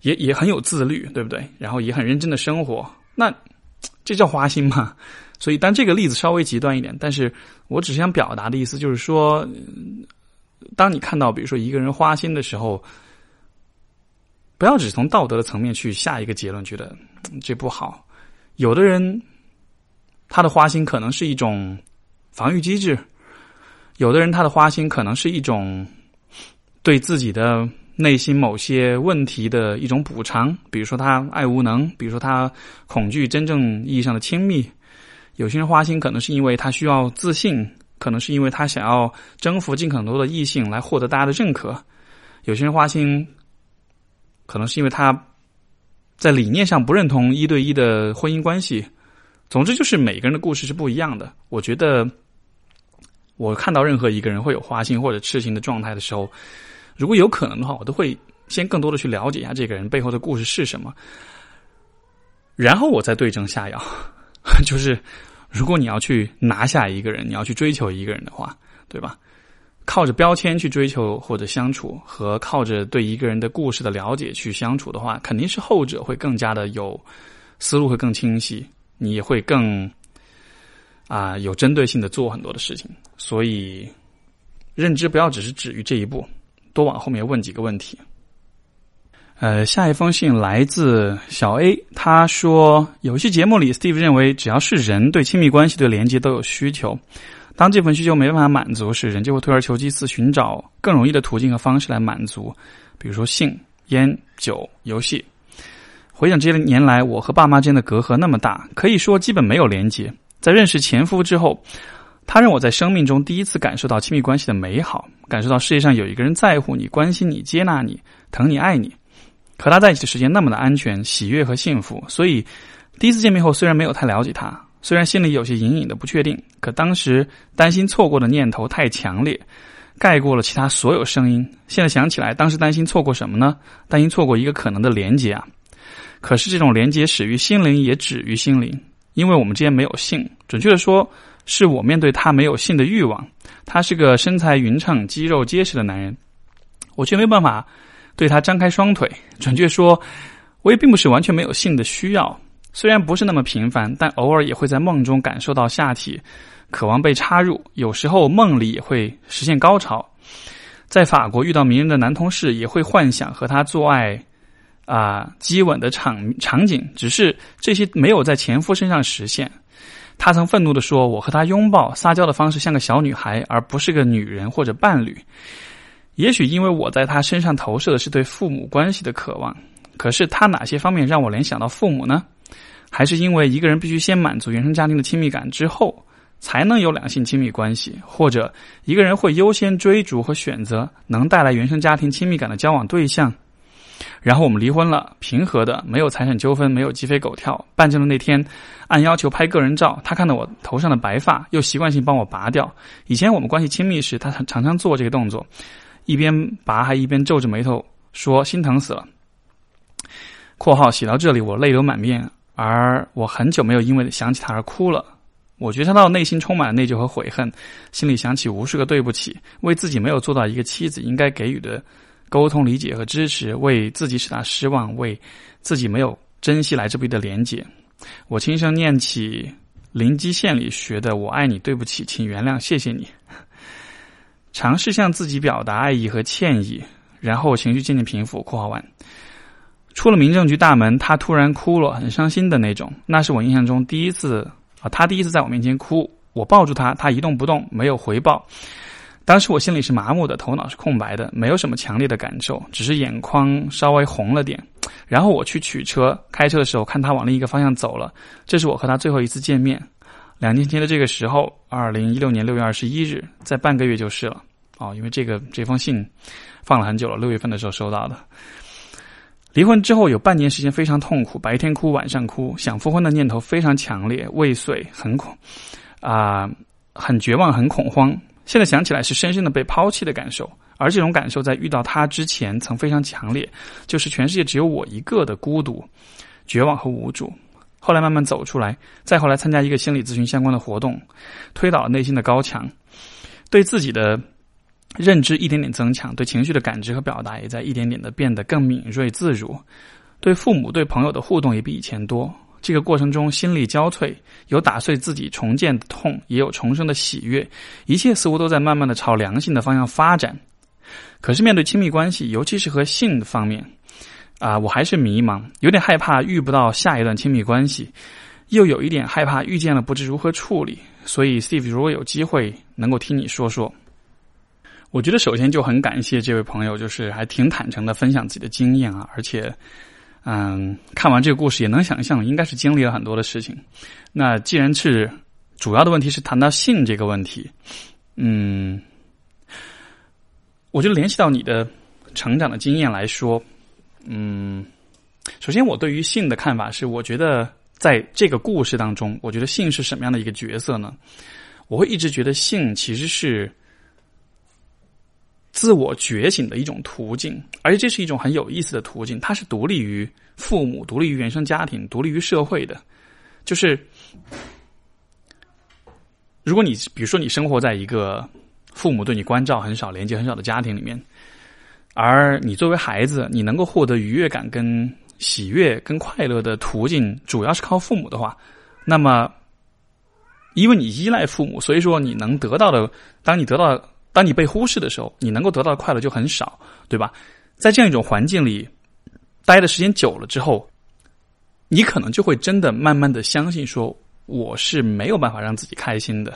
也也很有自律，对不对？然后也很认真的生活，那这叫花心吗？所以，但这个例子稍微极端一点，但是我只是想表达的意思就是说，当你看到比如说一个人花心的时候，不要只从道德的层面去下一个结论，觉得这不好。有的人。他的花心可能是一种防御机制，有的人他的花心可能是一种对自己的内心某些问题的一种补偿，比如说他爱无能，比如说他恐惧真正意义上的亲密。有些人花心可能是因为他需要自信，可能是因为他想要征服尽可能多的异性来获得大家的认可。有些人花心可能是因为他在理念上不认同一对一的婚姻关系。总之，就是每个人的故事是不一样的。我觉得，我看到任何一个人会有花心或者痴情的状态的时候，如果有可能的话，我都会先更多的去了解一下这个人背后的故事是什么，然后我再对症下药。就是，如果你要去拿下一个人，你要去追求一个人的话，对吧？靠着标签去追求或者相处，和靠着对一个人的故事的了解去相处的话，肯定是后者会更加的有思路，会更清晰。你也会更啊有针对性的做很多的事情，所以认知不要只是止于这一步，多往后面问几个问题。呃，下一封信来自小 A，他说有些节目里，Steve 认为只要是人对亲密关系、对连接都有需求，当这份需求没办法满足时，人就会退而求其次，寻找更容易的途径和方式来满足，比如说性、烟、酒、游戏。回想这些年来，我和爸妈之间的隔阂那么大，可以说基本没有连接。在认识前夫之后，他让我在生命中第一次感受到亲密关系的美好，感受到世界上有一个人在乎你、关心你、接纳你、疼你、爱你。和他在一起的时间那么的安全、喜悦和幸福，所以第一次见面后，虽然没有太了解他，虽然心里有些隐隐的不确定，可当时担心错过的念头太强烈，盖过了其他所有声音。现在想起来，当时担心错过什么呢？担心错过一个可能的连接啊！可是这种连接始于心灵，也止于心灵，因为我们之间没有性。准确的说，是我面对他没有性的欲望。他是个身材匀称、肌肉结实的男人，我却没办法对他张开双腿。准确说，我也并不是完全没有性的需要，虽然不是那么频繁，但偶尔也会在梦中感受到下体渴望被插入。有时候梦里也会实现高潮。在法国遇到迷人的男同事，也会幻想和他做爱。啊，激吻的场场景，只是这些没有在前夫身上实现。他曾愤怒地说：“我和他拥抱、撒娇的方式像个小女孩，而不是个女人或者伴侣。”也许因为我在他身上投射的是对父母关系的渴望。可是他哪些方面让我联想到父母呢？还是因为一个人必须先满足原生家庭的亲密感之后，才能有两性亲密关系？或者一个人会优先追逐和选择能带来原生家庭亲密感的交往对象？然后我们离婚了，平和的，没有财产纠纷，没有鸡飞狗跳。办证的那天，按要求拍个人照，他看到我头上的白发，又习惯性帮我拔掉。以前我们关系亲密时，他常常做这个动作，一边拔还一边皱着眉头说：“心疼死了。”（括号写到这里，我泪流满面，而我很久没有因为想起他而哭了。我觉察到内心充满内疚和悔恨，心里想起无数个对不起，为自己没有做到一个妻子应该给予的。沟通、理解和支持，为自己使他失望，为自己没有珍惜来之不易的连结。我轻声念起灵基县里学的“我爱你，对不起，请原谅，谢谢你”，尝试向自己表达爱意和歉意，然后情绪渐渐平复。括号完，出了民政局大门，他突然哭了，很伤心的那种。那是我印象中第一次啊，他第一次在我面前哭。我抱住他，他一动不动，没有回报。当时我心里是麻木的，头脑是空白的，没有什么强烈的感受，只是眼眶稍微红了点。然后我去取车，开车的时候看他往另一个方向走了，这是我和他最后一次见面。两年前的这个时候，二零一六年六月二十一日，在半个月就是了。哦，因为这个这封信放了很久了，六月份的时候收到的。离婚之后有半年时间非常痛苦，白天哭晚上哭，想复婚的念头非常强烈，未遂，很恐啊，很绝望，很恐慌。现在想起来是深深的被抛弃的感受，而这种感受在遇到他之前曾非常强烈，就是全世界只有我一个的孤独、绝望和无助。后来慢慢走出来，再后来参加一个心理咨询相关的活动，推倒内心的高墙，对自己的。认知一点点增强，对情绪的感知和表达也在一点点的变得更敏锐自如，对父母、对朋友的互动也比以前多。这个过程中心力交瘁，有打碎自己重建的痛，也有重生的喜悦，一切似乎都在慢慢的朝良性的方向发展。可是面对亲密关系，尤其是和性的方面，啊，我还是迷茫，有点害怕遇不到下一段亲密关系，又有一点害怕遇见了不知如何处理。所以，Steve，如果有机会能够听你说说。我觉得首先就很感谢这位朋友，就是还挺坦诚的分享自己的经验啊，而且，嗯，看完这个故事也能想象，应该是经历了很多的事情。那既然是主要的问题是谈到性这个问题，嗯，我就联系到你的成长的经验来说，嗯，首先我对于性的看法是，我觉得在这个故事当中，我觉得性是什么样的一个角色呢？我会一直觉得性其实是。自我觉醒的一种途径，而且这是一种很有意思的途径。它是独立于父母、独立于原生家庭、独立于社会的。就是，如果你比如说你生活在一个父母对你关照很少、连接很少的家庭里面，而你作为孩子，你能够获得愉悦感、跟喜悦、跟快乐的途径，主要是靠父母的话，那么，因为你依赖父母，所以说你能得到的，当你得到。当你被忽视的时候，你能够得到的快乐就很少，对吧？在这样一种环境里待的时间久了之后，你可能就会真的慢慢的相信说，我是没有办法让自己开心的，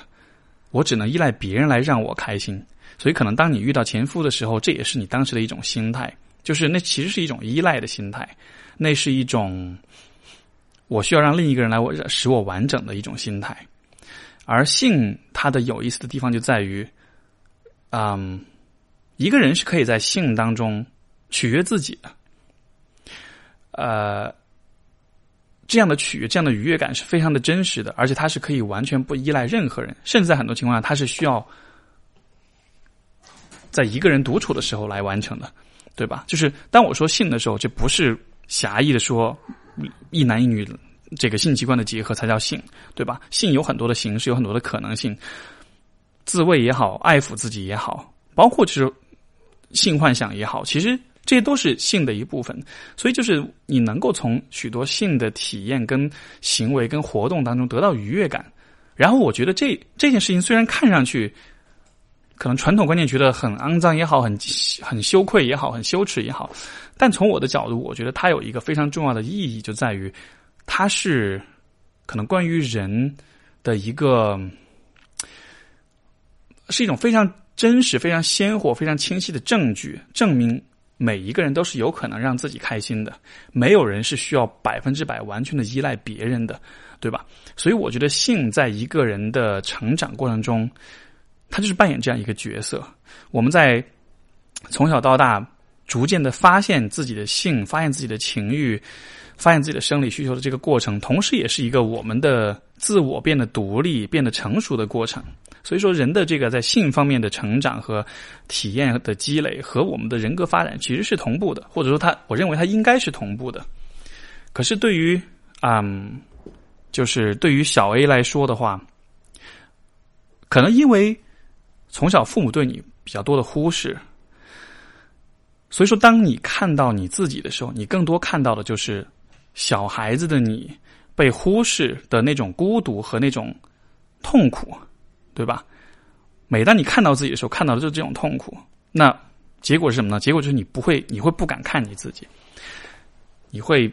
我只能依赖别人来让我开心。所以，可能当你遇到前夫的时候，这也是你当时的一种心态，就是那其实是一种依赖的心态，那是一种我需要让另一个人来我使我完整的一种心态。而性它的有意思的地方就在于。嗯，一个人是可以在性当中取悦自己的，呃，这样的取悦、这样的愉悦感是非常的真实的，而且它是可以完全不依赖任何人，甚至在很多情况下，它是需要在一个人独处的时候来完成的，对吧？就是当我说性的时候，这不是狭义的说一男一女这个性器官的结合才叫性，对吧？性有很多的形式，有很多的可能性。自慰也好，爱抚自己也好，包括就是性幻想也好，其实这些都是性的一部分。所以，就是你能够从许多性的体验、跟行为、跟活动当中得到愉悦感。然后，我觉得这这件事情虽然看上去可能传统观念觉得很肮脏也好，很很羞愧也好，很羞耻也好，但从我的角度，我觉得它有一个非常重要的意义，就在于它是可能关于人的一个。是一种非常真实、非常鲜活、非常清晰的证据，证明每一个人都是有可能让自己开心的。没有人是需要百分之百完全的依赖别人的，对吧？所以我觉得性在一个人的成长过程中，他就是扮演这样一个角色。我们在从小到大逐渐的发现自己的性，发现自己的情欲，发现自己的生理需求的这个过程，同时也是一个我们的自我变得独立、变得成熟的过程。所以说，人的这个在性方面的成长和体验的积累，和我们的人格发展其实是同步的，或者说，他我认为他应该是同步的。可是，对于嗯，就是对于小 A 来说的话，可能因为从小父母对你比较多的忽视，所以说，当你看到你自己的时候，你更多看到的就是小孩子的你被忽视的那种孤独和那种痛苦。对吧？每当你看到自己的时候，看到的就是这种痛苦。那结果是什么呢？结果就是你不会，你会不敢看你自己，你会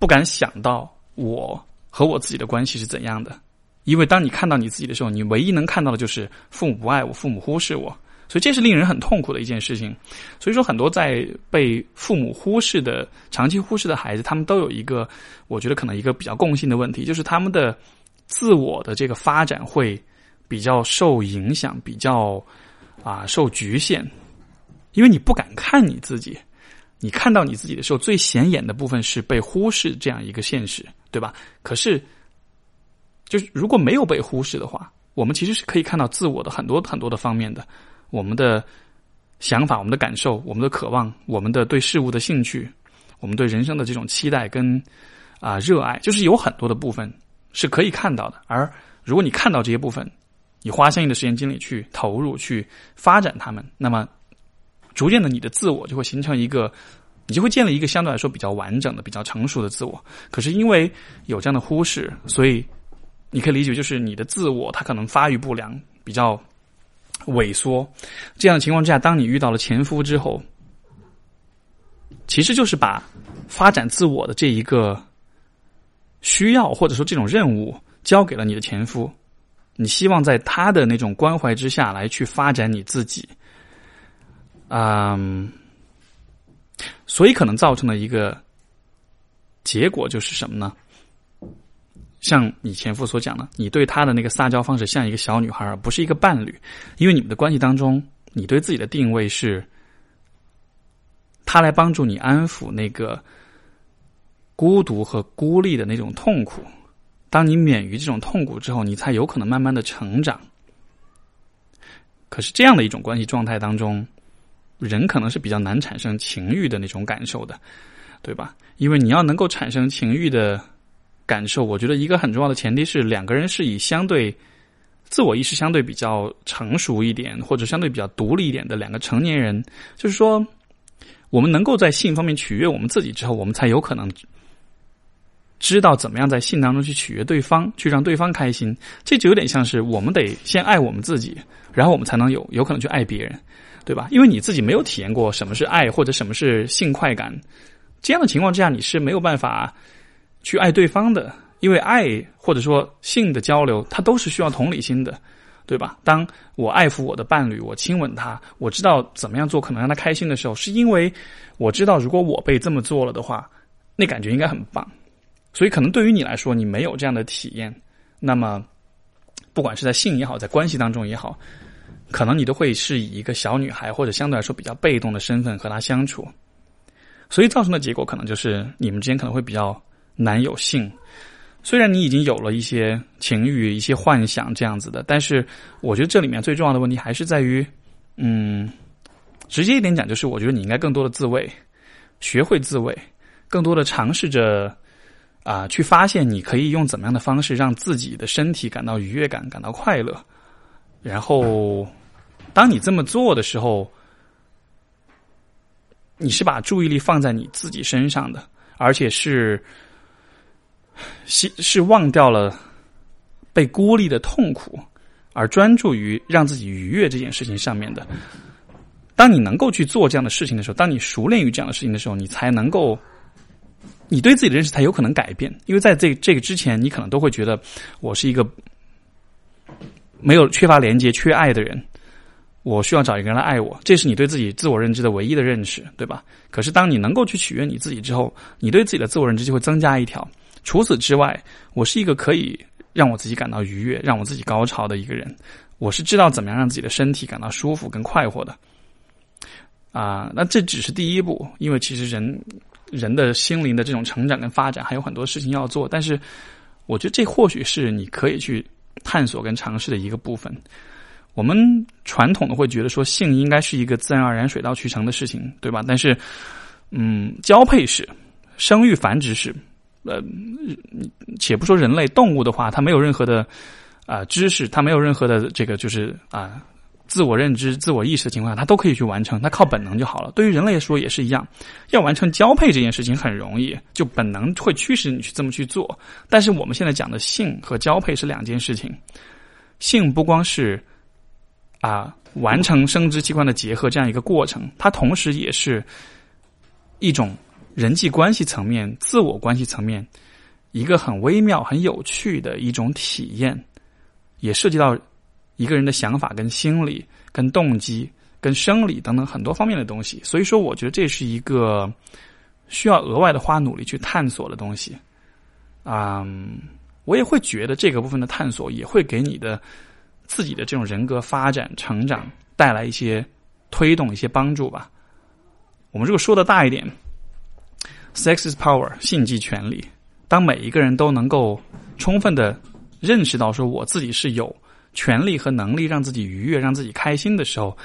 不敢想到我和我自己的关系是怎样的。因为当你看到你自己的时候，你唯一能看到的就是父母不爱我，父母忽视我，所以这是令人很痛苦的一件事情。所以说，很多在被父母忽视的、长期忽视的孩子，他们都有一个，我觉得可能一个比较共性的问题，就是他们的。自我的这个发展会比较受影响，比较啊受局限，因为你不敢看你自己，你看到你自己的时候，最显眼的部分是被忽视这样一个现实，对吧？可是，就是如果没有被忽视的话，我们其实是可以看到自我的很多很多的方面的，我们的想法、我们的感受、我们的渴望、我们的对事物的兴趣、我们对人生的这种期待跟啊热爱，就是有很多的部分。是可以看到的，而如果你看到这些部分，你花相应的时间精力去投入、去发展他们，那么逐渐的，你的自我就会形成一个，你就会建立一个相对来说比较完整的、比较成熟的自我。可是因为有这样的忽视，所以你可以理解，就是你的自我它可能发育不良、比较萎缩。这样的情况之下，当你遇到了前夫之后，其实就是把发展自我的这一个。需要或者说这种任务交给了你的前夫，你希望在他的那种关怀之下来去发展你自己，嗯，所以可能造成的一个结果就是什么呢？像你前夫所讲的，你对他的那个撒娇方式像一个小女孩，而不是一个伴侣，因为你们的关系当中，你对自己的定位是，他来帮助你安抚那个。孤独和孤立的那种痛苦，当你免于这种痛苦之后，你才有可能慢慢的成长。可是这样的一种关系状态当中，人可能是比较难产生情欲的那种感受的，对吧？因为你要能够产生情欲的感受，我觉得一个很重要的前提是两个人是以相对自我意识相对比较成熟一点，或者相对比较独立一点的两个成年人，就是说，我们能够在性方面取悦我们自己之后，我们才有可能。知道怎么样在性当中去取悦对方，去让对方开心，这就有点像是我们得先爱我们自己，然后我们才能有有可能去爱别人，对吧？因为你自己没有体验过什么是爱或者什么是性快感，这样的情况之下你是没有办法去爱对方的，因为爱或者说性的交流，它都是需要同理心的，对吧？当我爱抚我的伴侣，我亲吻他，我知道怎么样做可能让他开心的时候，是因为我知道如果我被这么做了的话，那感觉应该很棒。所以，可能对于你来说，你没有这样的体验，那么，不管是在性也好，在关系当中也好，可能你都会是以一个小女孩或者相对来说比较被动的身份和她相处，所以造成的结果可能就是你们之间可能会比较难有性。虽然你已经有了一些情欲、一些幻想这样子的，但是我觉得这里面最重要的问题还是在于，嗯，直接一点讲，就是我觉得你应该更多的自慰，学会自慰，更多的尝试着。啊，去发现你可以用怎么样的方式让自己的身体感到愉悦感、感到快乐。然后，当你这么做的时候，你是把注意力放在你自己身上的，而且是是是忘掉了被孤立的痛苦，而专注于让自己愉悦这件事情上面的。当你能够去做这样的事情的时候，当你熟练于这样的事情的时候，你才能够。你对自己的认识才有可能改变，因为在这这个之前，你可能都会觉得我是一个没有缺乏连接、缺爱的人，我需要找一个人来爱我，这是你对自己自我认知的唯一的认识，对吧？可是当你能够去取悦你自己之后，你对自己的自我认知就会增加一条。除此之外，我是一个可以让我自己感到愉悦、让我自己高潮的一个人，我是知道怎么样让自己的身体感到舒服跟快活的。啊，那这只是第一步，因为其实人。人的心灵的这种成长跟发展还有很多事情要做，但是我觉得这或许是你可以去探索跟尝试的一个部分。我们传统的会觉得说性应该是一个自然而然、水到渠成的事情，对吧？但是，嗯，交配是，生育繁殖是，呃，且不说人类动物的话，它没有任何的啊知识，它没有任何的这个就是啊。自我认知、自我意识的情况下，它都可以去完成，它靠本能就好了。对于人类来说也是一样，要完成交配这件事情很容易，就本能会驱使你去这么去做。但是我们现在讲的性和交配是两件事情，性不光是啊完成生殖器官的结合这样一个过程，它同时也是一种人际关系层面、自我关系层面一个很微妙、很有趣的一种体验，也涉及到。一个人的想法、跟心理、跟动机、跟生理等等很多方面的东西，所以说，我觉得这是一个需要额外的花努力去探索的东西。嗯，我也会觉得这个部分的探索也会给你的自己的这种人格发展、成长带来一些推动、一些帮助吧。我们如果说的大一点，“sex is power”，性即权利。当每一个人都能够充分的认识到说我自己是有权利和能力让自己愉悦、让自己开心的时候，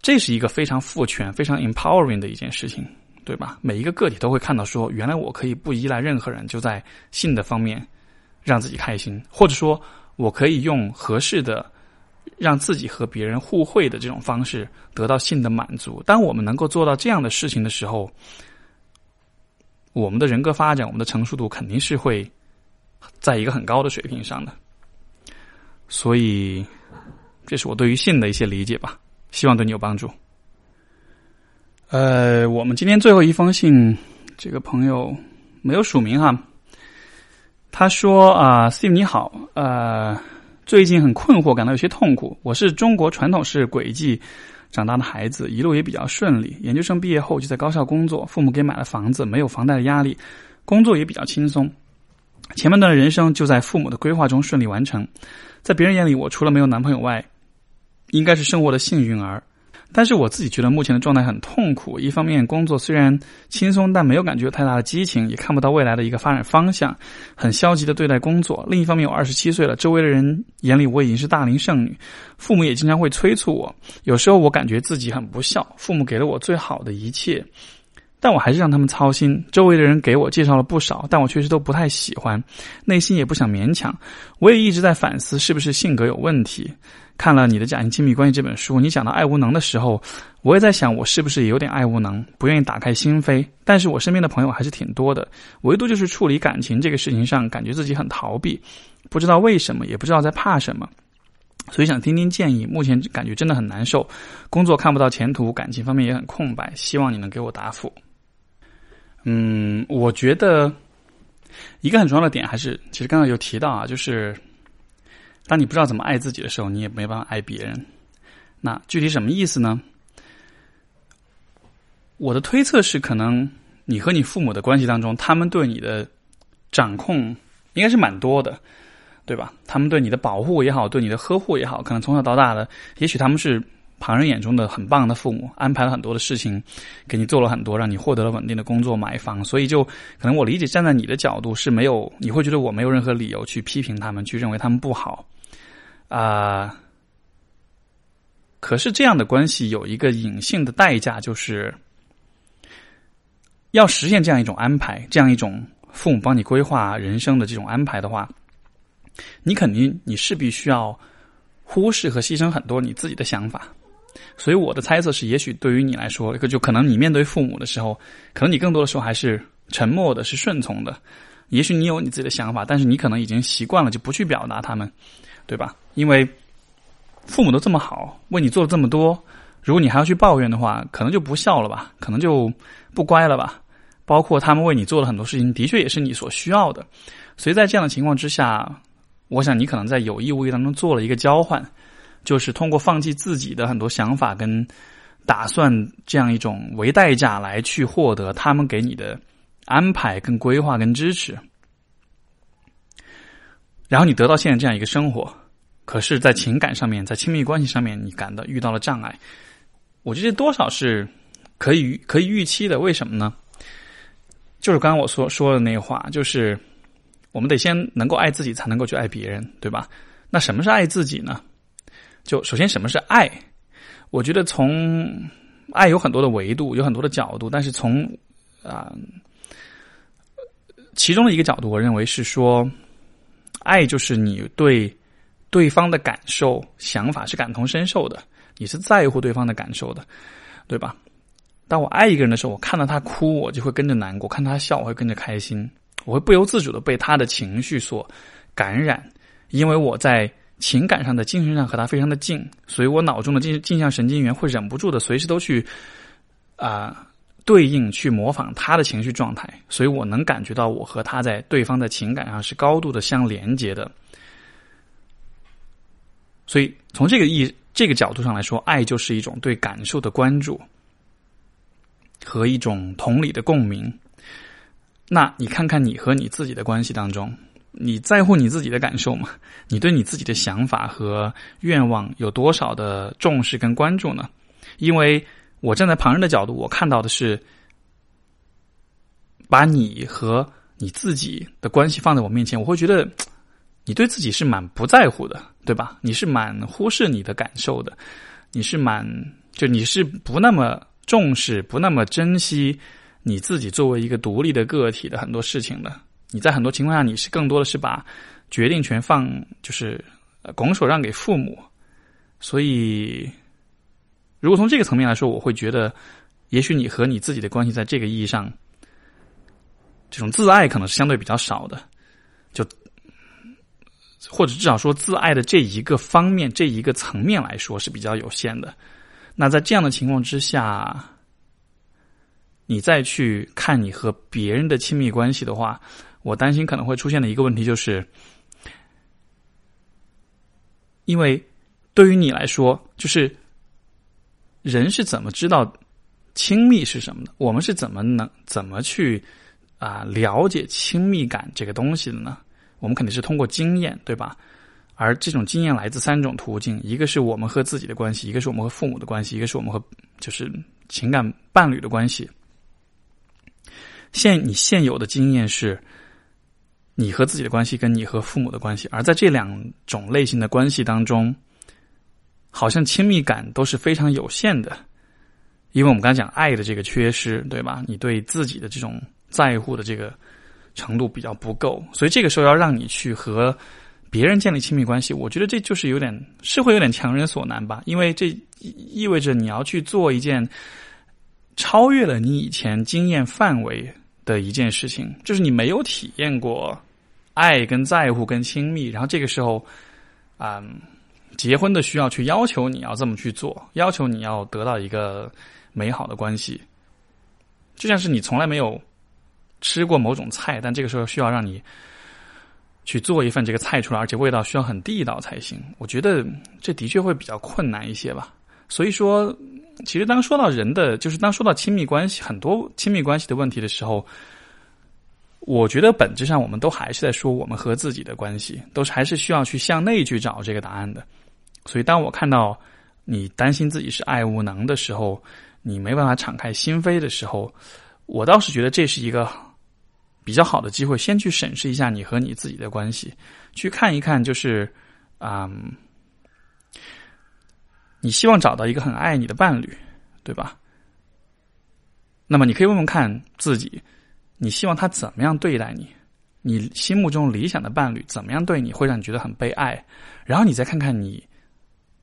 这是一个非常赋权、非常 empowering 的一件事情，对吧？每一个个体都会看到说，原来我可以不依赖任何人，就在性的方面让自己开心，或者说我可以用合适的让自己和别人互惠的这种方式得到性的满足。当我们能够做到这样的事情的时候，我们的人格发展，我们的成熟度肯定是会在一个很高的水平上的，所以这是我对于性的一些理解吧，希望对你有帮助。呃，我们今天最后一封信，这个朋友没有署名哈，他说啊，Steve 你好，呃，最近很困惑，感到有些痛苦。我是中国传统式轨迹。长大的孩子一路也比较顺利，研究生毕业后就在高校工作，父母给买了房子，没有房贷的压力，工作也比较轻松。前半段的人生就在父母的规划中顺利完成，在别人眼里，我除了没有男朋友外，应该是生活的幸运儿。但是我自己觉得目前的状态很痛苦。一方面，工作虽然轻松，但没有感觉太大的激情，也看不到未来的一个发展方向，很消极的对待工作。另一方面，我二十七岁了，周围的人眼里我已经是大龄剩女，父母也经常会催促我。有时候我感觉自己很不孝，父母给了我最好的一切。但我还是让他们操心。周围的人给我介绍了不少，但我确实都不太喜欢，内心也不想勉强。我也一直在反思，是不是性格有问题？看了你的《假性亲密关系》这本书，你讲到爱无能的时候，我也在想，我是不是也有点爱无能，不愿意打开心扉？但是我身边的朋友还是挺多的，唯独就是处理感情这个事情上，感觉自己很逃避，不知道为什么，也不知道在怕什么，所以想听听建议。目前感觉真的很难受，工作看不到前途，感情方面也很空白，希望你能给我答复。嗯，我觉得一个很重要的点还是，其实刚刚有提到啊，就是当你不知道怎么爱自己的时候，你也没办法爱别人。那具体什么意思呢？我的推测是，可能你和你父母的关系当中，他们对你的掌控应该是蛮多的，对吧？他们对你的保护也好，对你的呵护也好，可能从小到大的，也许他们是。旁人眼中的很棒的父母，安排了很多的事情，给你做了很多，让你获得了稳定的工作、买房。所以，就可能我理解，站在你的角度是没有，你会觉得我没有任何理由去批评他们，去认为他们不好啊。可是，这样的关系有一个隐性的代价，就是要实现这样一种安排，这样一种父母帮你规划人生的这种安排的话，你肯定你势必需要忽视和牺牲很多你自己的想法。所以我的猜测是，也许对于你来说，就可能你面对父母的时候，可能你更多的时候还是沉默的，是顺从的。也许你有你自己的想法，但是你可能已经习惯了，就不去表达他们，对吧？因为父母都这么好，为你做了这么多，如果你还要去抱怨的话，可能就不孝了吧，可能就不乖了吧。包括他们为你做了很多事情，的确也是你所需要的。所以在这样的情况之下，我想你可能在有意无意当中做了一个交换。就是通过放弃自己的很多想法跟打算这样一种为代价来去获得他们给你的安排、跟规划、跟支持，然后你得到现在这样一个生活，可是，在情感上面、在亲密关系上面，你感到遇到了障碍。我觉得多少是可以可以预期的。为什么呢？就是刚刚我所说的那话，就是我们得先能够爱自己，才能够去爱别人，对吧？那什么是爱自己呢？就首先，什么是爱？我觉得从爱有很多的维度，有很多的角度。但是从啊，其中的一个角度，我认为是说，爱就是你对对方的感受、想法是感同身受的，你是在乎对方的感受的，对吧？当我爱一个人的时候，我看到他哭，我就会跟着难过；看他笑，我会跟着开心。我会不由自主的被他的情绪所感染，因为我在。情感上的、精神上和他非常的近，所以我脑中的镜镜像神经元会忍不住的随时都去啊对应、去模仿他的情绪状态，所以我能感觉到我和他在对方的情感上是高度的相连接的。所以从这个意这个角度上来说，爱就是一种对感受的关注和一种同理的共鸣。那你看看你和你自己的关系当中，你在乎你自己的感受吗？你对你自己的想法和愿望有多少的重视跟关注呢？因为我站在旁人的角度，我看到的是，把你和你自己的关系放在我面前，我会觉得你对自己是蛮不在乎的，对吧？你是蛮忽视你的感受的，你是蛮就你是不那么重视、不那么珍惜你自己作为一个独立的个体的很多事情的。你在很多情况下，你是更多的是把决定权放，就是拱手让给父母。所以，如果从这个层面来说，我会觉得，也许你和你自己的关系，在这个意义上，这种自爱可能是相对比较少的，就或者至少说，自爱的这一个方面、这一个层面来说是比较有限的。那在这样的情况之下，你再去看你和别人的亲密关系的话，我担心可能会出现的一个问题就是，因为对于你来说，就是人是怎么知道亲密是什么的？我们是怎么能怎么去啊了解亲密感这个东西的呢？我们肯定是通过经验，对吧？而这种经验来自三种途径：一个是我们和自己的关系，一个是我们和父母的关系，一个是我们和就是情感伴侣的关系。现你现有的经验是。你和自己的关系，跟你和父母的关系，而在这两种类型的关系当中，好像亲密感都是非常有限的，因为我们刚才讲爱的这个缺失，对吧？你对自己的这种在乎的这个程度比较不够，所以这个时候要让你去和别人建立亲密关系，我觉得这就是有点是会有点强人所难吧，因为这意味着你要去做一件超越了你以前经验范围。的一件事情，就是你没有体验过爱、跟在乎、跟亲密，然后这个时候，嗯，结婚的需要去要求你要这么去做，要求你要得到一个美好的关系，就像是你从来没有吃过某种菜，但这个时候需要让你去做一份这个菜出来，而且味道需要很地道才行。我觉得这的确会比较困难一些吧。所以说。其实，当说到人的，就是当说到亲密关系，很多亲密关系的问题的时候，我觉得本质上我们都还是在说我们和自己的关系，都是还是需要去向内去找这个答案的。所以，当我看到你担心自己是爱无能的时候，你没办法敞开心扉的时候，我倒是觉得这是一个比较好的机会，先去审视一下你和你自己的关系，去看一看，就是啊。你希望找到一个很爱你的伴侣，对吧？那么你可以问问看自己，你希望他怎么样对待你？你心目中理想的伴侣怎么样对你会让你觉得很被爱？然后你再看看你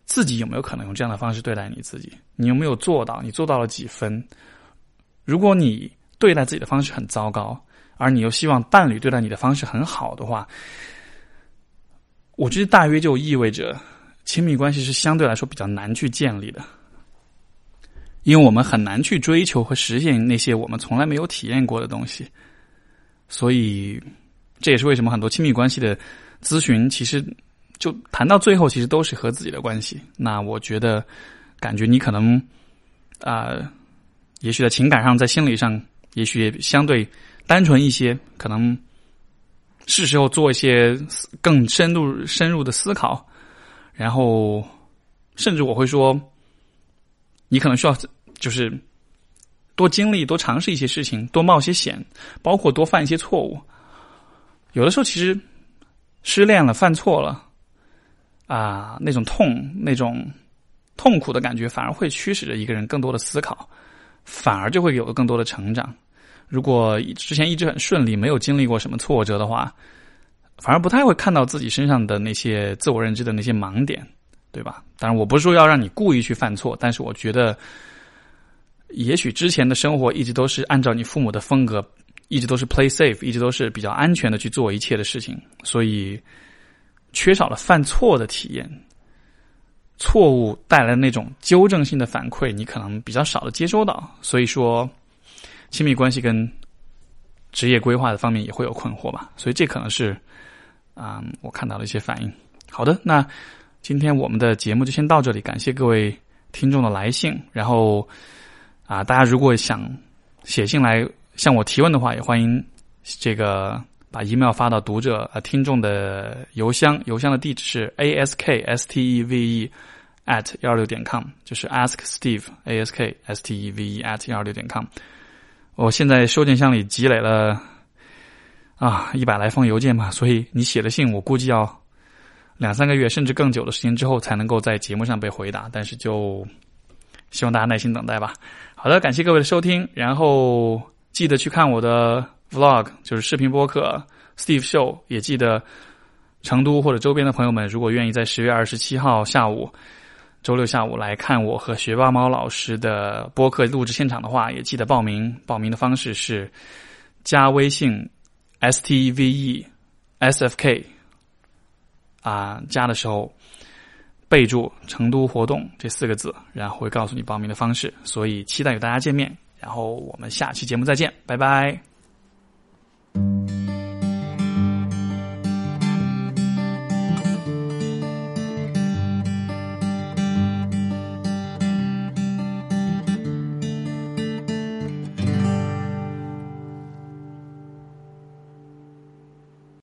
自己有没有可能用这样的方式对待你自己？你有没有做到？你做到了几分？如果你对待自己的方式很糟糕，而你又希望伴侣对待你的方式很好的话，我觉得大约就意味着。亲密关系是相对来说比较难去建立的，因为我们很难去追求和实现那些我们从来没有体验过的东西，所以这也是为什么很多亲密关系的咨询，其实就谈到最后，其实都是和自己的关系。那我觉得，感觉你可能啊，也许在情感上，在心理上，也许也相对单纯一些，可能是时候做一些更深入、深入的思考。然后，甚至我会说，你可能需要就是多经历、多尝试一些事情，多冒些险，包括多犯一些错误。有的时候，其实失恋了、犯错了啊，那种痛、那种痛苦的感觉，反而会驱使着一个人更多的思考，反而就会有了更多的成长。如果之前一直很顺利，没有经历过什么挫折的话。反而不太会看到自己身上的那些自我认知的那些盲点，对吧？当然，我不是说要让你故意去犯错，但是我觉得，也许之前的生活一直都是按照你父母的风格，一直都是 play safe，一直都是比较安全的去做一切的事情，所以缺少了犯错的体验，错误带来的那种纠正性的反馈，你可能比较少的接收到。所以说，亲密关系跟职业规划的方面也会有困惑吧。所以这可能是。啊，我看到了一些反应。好的，那今天我们的节目就先到这里，感谢各位听众的来信。然后啊，大家如果想写信来向我提问的话，也欢迎这个把 email 发到读者啊听众的邮箱，邮箱的地址是 asksteve at 幺二六点 com，就是 ask steve asksteve at 幺二六点 com。我现在收件箱里积累了啊一百来封邮件嘛，所以你写的信我估计要两三个月甚至更久的时间之后才能够在节目上被回答，但是就希望大家耐心等待吧。好的，感谢各位的收听，然后记得去看我的 vlog，就是视频播客 Steve Show，也记得成都或者周边的朋友们，如果愿意在十月二十七号下午。周六下午来看我和学霸猫老师的播客录制现场的话，也记得报名。报名的方式是加微信 stve sfk 啊加的时候备注成都活动这四个字然后会告诉你报名的方式所以期待与大家见面然后我们下期节目再见拜拜。